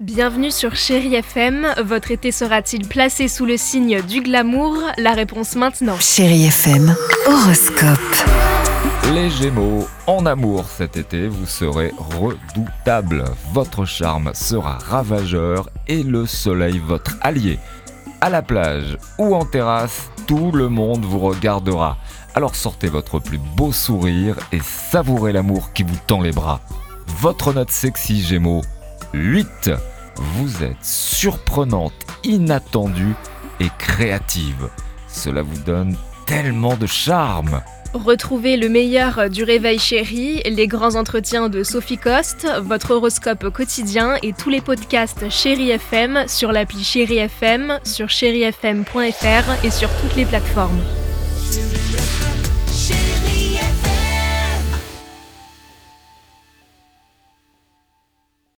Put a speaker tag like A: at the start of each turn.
A: Bienvenue sur Chéri FM. Votre été sera-t-il placé sous le signe du glamour? La réponse maintenant.
B: Chéri FM, horoscope.
C: Les Gémeaux, en amour cet été, vous serez redoutable. Votre charme sera ravageur et le soleil votre allié. À la plage ou en terrasse, tout le monde vous regardera. Alors sortez votre plus beau sourire et savourez l'amour qui vous tend les bras. Votre note sexy Gémeaux 8. Vous êtes surprenante, inattendue et créative. Cela vous donne tellement de charme.
A: Retrouvez le meilleur du réveil chéri, les grands entretiens de Sophie Coste, votre horoscope quotidien et tous les podcasts Chéri FM sur l'appli Chéri FM, sur chérifm.fr et sur toutes les plateformes.